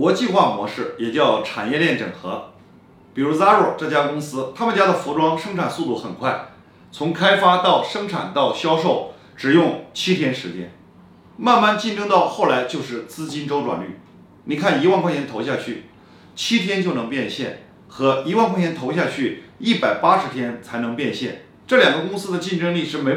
国际化模式也叫产业链整合。比如 zara 这家公司他们家的服装生产速度很快从开发到生产到销售只用七天时间慢慢竞争到后来就是资金周转率。你看一万块钱投下去七天就能变现和一万块钱投下去一百八十天才能变现这两个公司的竞争力是没